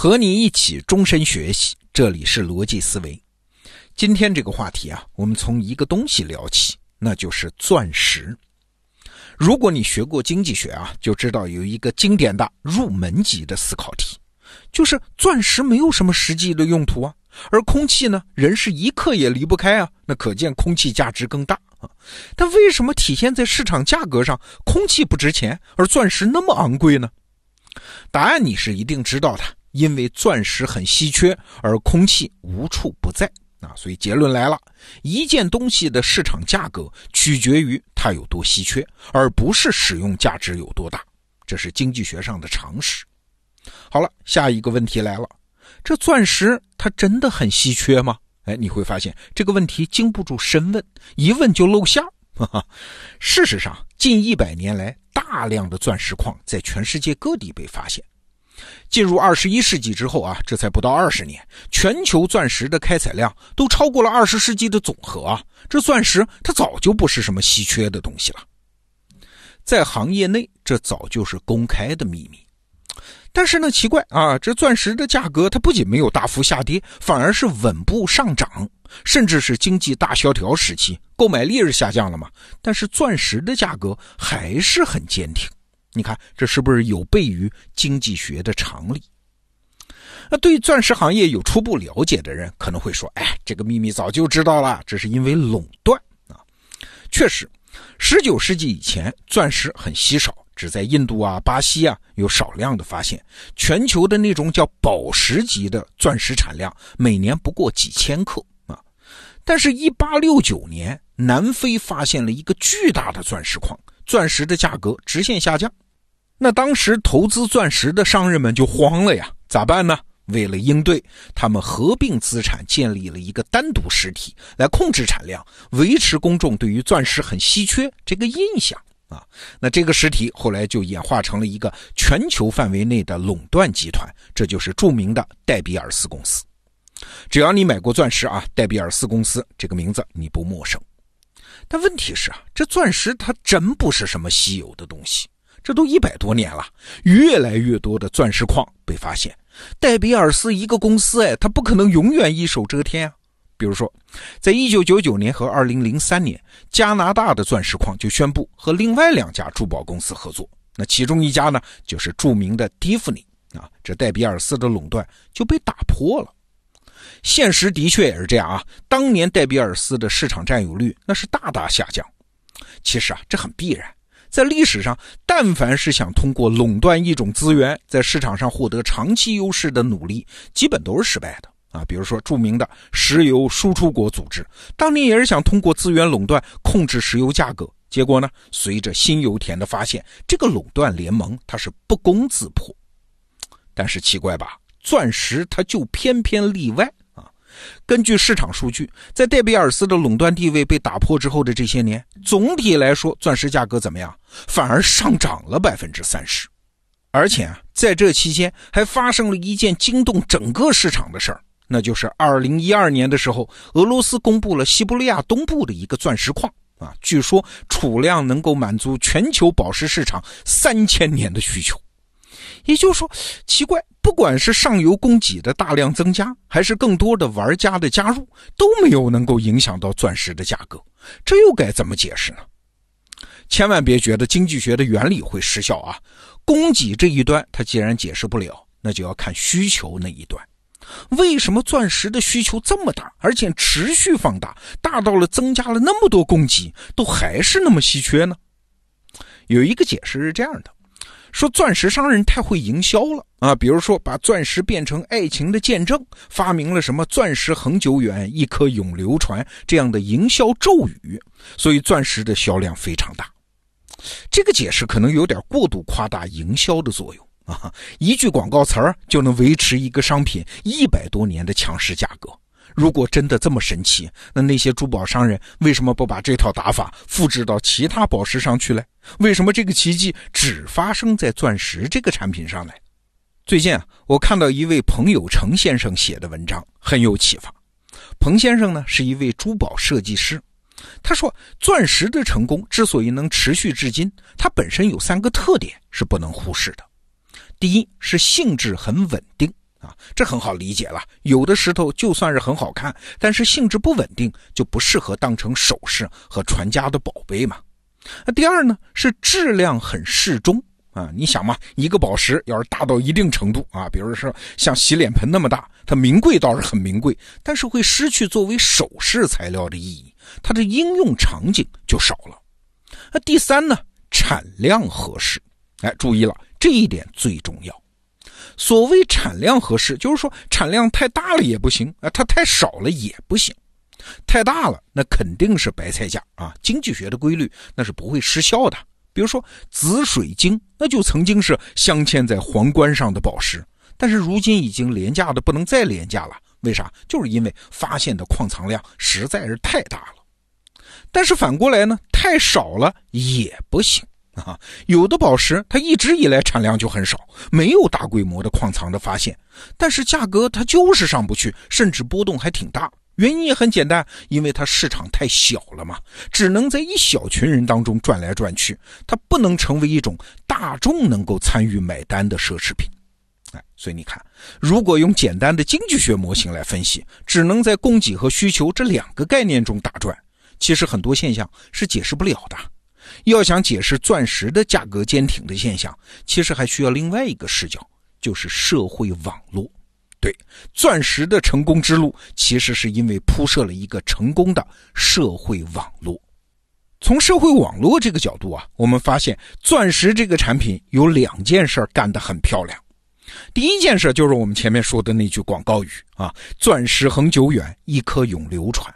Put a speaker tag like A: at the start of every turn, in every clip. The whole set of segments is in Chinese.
A: 和你一起终身学习，这里是逻辑思维。今天这个话题啊，我们从一个东西聊起，那就是钻石。如果你学过经济学啊，就知道有一个经典的入门级的思考题，就是钻石没有什么实际的用途啊，而空气呢，人是一刻也离不开啊，那可见空气价值更大啊。但为什么体现在市场价格上，空气不值钱，而钻石那么昂贵呢？答案你是一定知道的，因为钻石很稀缺，而空气无处不在啊。所以结论来了，一件东西的市场价格取决于它有多稀缺，而不是使用价值有多大。这是经济学上的常识。好了，下一个问题来了，这钻石它真的很稀缺吗？哎，你会发现这个问题经不住深问，一问就露馅儿。事实上，近一百年来。大量的钻石矿在全世界各地被发现。进入二十一世纪之后啊，这才不到二十年，全球钻石的开采量都超过了二十世纪的总和啊！这钻石它早就不是什么稀缺的东西了，在行业内这早就是公开的秘密。但是呢，奇怪啊，这钻石的价格它不仅没有大幅下跌，反而是稳步上涨。甚至是经济大萧条时期，购买力是下降了嘛？但是钻石的价格还是很坚挺。你看，这是不是有悖于经济学的常理？那对钻石行业有初步了解的人可能会说：“哎，这个秘密早就知道了，这是因为垄断啊。”确实，十九世纪以前，钻石很稀少，只在印度啊、巴西啊有少量的发现。全球的那种叫宝石级的钻石产量，每年不过几千克啊。但是，一八六九年，南非发现了一个巨大的钻石矿，钻石的价格直线下降。那当时投资钻石的商人们就慌了呀，咋办呢？为了应对，他们合并资产，建立了一个单独实体来控制产量，维持公众对于钻石很稀缺这个印象啊。那这个实体后来就演化成了一个全球范围内的垄断集团，这就是著名的戴比尔斯公司。只要你买过钻石啊，戴比尔斯公司这个名字你不陌生。但问题是啊，这钻石它真不是什么稀有的东西，这都一百多年了，越来越多的钻石矿被发现。戴比尔斯一个公司哎，它不可能永远一手遮天啊。比如说，在一九九九年和二零零三年，加拿大的钻石矿就宣布和另外两家珠宝公司合作，那其中一家呢，就是著名的蒂芙尼啊，这戴比尔斯的垄断就被打破了。现实的确也是这样啊！当年戴比尔斯的市场占有率那是大大下降。其实啊，这很必然。在历史上，但凡是想通过垄断一种资源在市场上获得长期优势的努力，基本都是失败的啊。比如说，著名的石油输出国组织，当年也是想通过资源垄断控制石油价格，结果呢，随着新油田的发现，这个垄断联盟它是不攻自破。但是奇怪吧，钻石它就偏偏例外。根据市场数据，在戴比尔斯的垄断地位被打破之后的这些年，总体来说，钻石价格怎么样？反而上涨了百分之三十。而且啊，在这期间还发生了一件惊动整个市场的事儿，那就是二零一二年的时候，俄罗斯公布了西伯利亚东部的一个钻石矿啊，据说储量能够满足全球宝石市场三千年的需求。也就是说，奇怪。不管是上游供给的大量增加，还是更多的玩家的加入，都没有能够影响到钻石的价格，这又该怎么解释呢？千万别觉得经济学的原理会失效啊！供给这一端它既然解释不了，那就要看需求那一端。为什么钻石的需求这么大，而且持续放大，大到了增加了那么多供给，都还是那么稀缺呢？有一个解释是这样的。说钻石商人太会营销了啊，比如说把钻石变成爱情的见证，发明了什么“钻石恒久远，一颗永流传”这样的营销咒语，所以钻石的销量非常大。这个解释可能有点过度夸大营销的作用啊，一句广告词儿就能维持一个商品一百多年的强势价格。如果真的这么神奇，那那些珠宝商人为什么不把这套打法复制到其他宝石上去嘞？为什么这个奇迹只发生在钻石这个产品上呢？最近啊，我看到一位彭友成先生写的文章，很有启发。彭先生呢是一位珠宝设计师，他说，钻石的成功之所以能持续至今，它本身有三个特点是不能忽视的。第一是性质很稳定。啊，这很好理解了。有的石头就算是很好看，但是性质不稳定，就不适合当成首饰和传家的宝贝嘛。那第二呢，是质量很适中啊。你想嘛，一个宝石要是大到一定程度啊，比如说像洗脸盆那么大，它名贵倒是很名贵，但是会失去作为首饰材料的意义，它的应用场景就少了。那第三呢，产量合适。哎，注意了，这一点最重要。所谓产量合适，就是说产量太大了也不行啊，它太少了也不行。太大了，那肯定是白菜价啊！经济学的规律那是不会失效的。比如说紫水晶，那就曾经是镶嵌在皇冠上的宝石，但是如今已经廉价的不能再廉价了。为啥？就是因为发现的矿藏量实在是太大了。但是反过来呢，太少了也不行啊！有的宝石它一直以来产量就很少，没有大规模的矿藏的发现，但是价格它就是上不去，甚至波动还挺大。原因也很简单，因为它市场太小了嘛，只能在一小群人当中转来转去，它不能成为一种大众能够参与买单的奢侈品。哎，所以你看，如果用简单的经济学模型来分析，只能在供给和需求这两个概念中打转，其实很多现象是解释不了的。要想解释钻石的价格坚挺的现象，其实还需要另外一个视角，就是社会网络。对，钻石的成功之路，其实是因为铺设了一个成功的社会网络。从社会网络这个角度啊，我们发现钻石这个产品有两件事干得很漂亮。第一件事就是我们前面说的那句广告语啊：“钻石恒久远，一颗永流传。”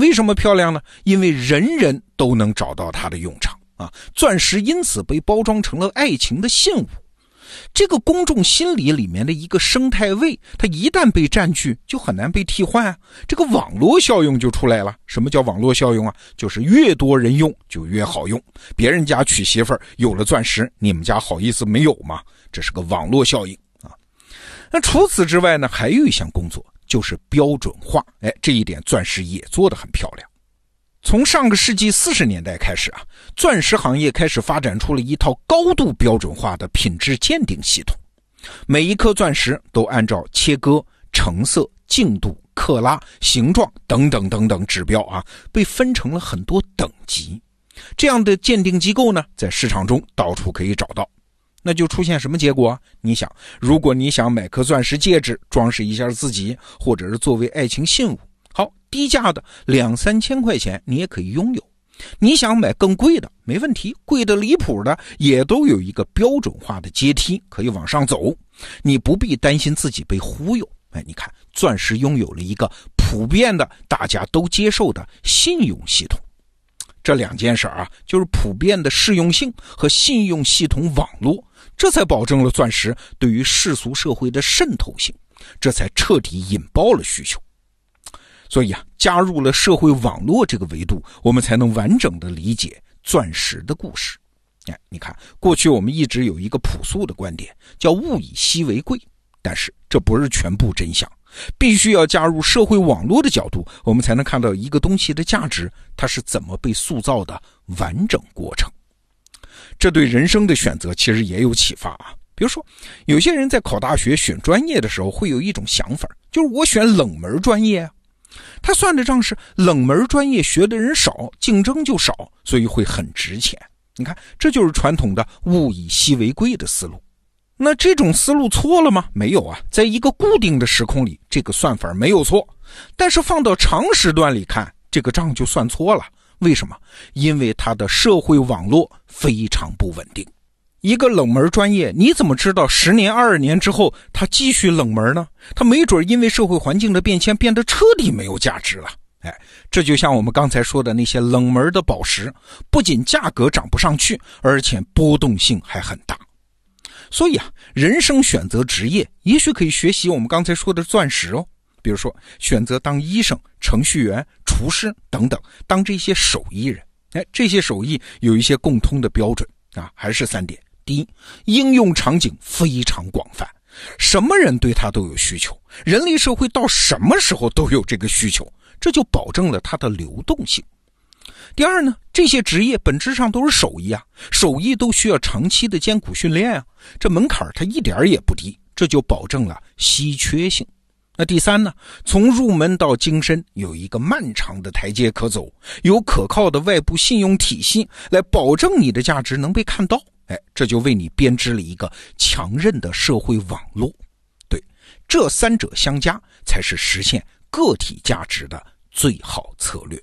A: 为什么漂亮呢？因为人人都能找到它的用场啊！钻石因此被包装成了爱情的信物。这个公众心理里面的一个生态位，它一旦被占据，就很难被替换啊。这个网络效应就出来了。什么叫网络效应啊？就是越多人用就越好用。别人家娶媳妇儿有了钻石，你们家好意思没有吗？这是个网络效应啊。那除此之外呢，还有一项工作就是标准化。哎，这一点钻石也做得很漂亮。从上个世纪四十年代开始啊，钻石行业开始发展出了一套高度标准化的品质鉴定系统。每一颗钻石都按照切割、成色、净度、克拉、形状等等等等指标啊，被分成了很多等级。这样的鉴定机构呢，在市场中到处可以找到。那就出现什么结果？你想，如果你想买颗钻石戒指装饰一下自己，或者是作为爱情信物。好，低价的两三千块钱你也可以拥有。你想买更贵的，没问题，贵的离谱的也都有一个标准化的阶梯可以往上走。你不必担心自己被忽悠。哎，你看，钻石拥有了一个普遍的、大家都接受的信用系统。这两件事啊，就是普遍的适用性和信用系统网络，这才保证了钻石对于世俗社会的渗透性，这才彻底引爆了需求。所以啊，加入了社会网络这个维度，我们才能完整的理解钻石的故事。哎，你看，过去我们一直有一个朴素的观点，叫物以稀为贵，但是这不是全部真相，必须要加入社会网络的角度，我们才能看到一个东西的价值，它是怎么被塑造的完整过程。这对人生的选择其实也有启发啊。比如说，有些人在考大学选专业的时候，会有一种想法，就是我选冷门专业啊。他算的账是冷门专业学的人少，竞争就少，所以会很值钱。你看，这就是传统的物以稀为贵的思路。那这种思路错了吗？没有啊，在一个固定的时空里，这个算法没有错。但是放到长时段里看，这个账就算错了。为什么？因为它的社会网络非常不稳定。一个冷门专业，你怎么知道十年、二十年之后它继续冷门呢？它没准因为社会环境的变迁变得彻底没有价值了。哎，这就像我们刚才说的那些冷门的宝石，不仅价格涨不上去，而且波动性还很大。所以啊，人生选择职业，也许可以学习我们刚才说的钻石哦。比如说，选择当医生、程序员、厨师等等，当这些手艺人。哎，这些手艺有一些共通的标准啊，还是三点。第一，应用场景非常广泛，什么人对它都有需求，人类社会到什么时候都有这个需求，这就保证了它的流动性。第二呢，这些职业本质上都是手艺啊，手艺都需要长期的艰苦训练啊，这门槛它一点也不低，这就保证了稀缺性。那第三呢？从入门到精深有一个漫长的台阶可走，有可靠的外部信用体系来保证你的价值能被看到。哎，这就为你编织了一个强韧的社会网络。对，这三者相加才是实现个体价值的最好策略。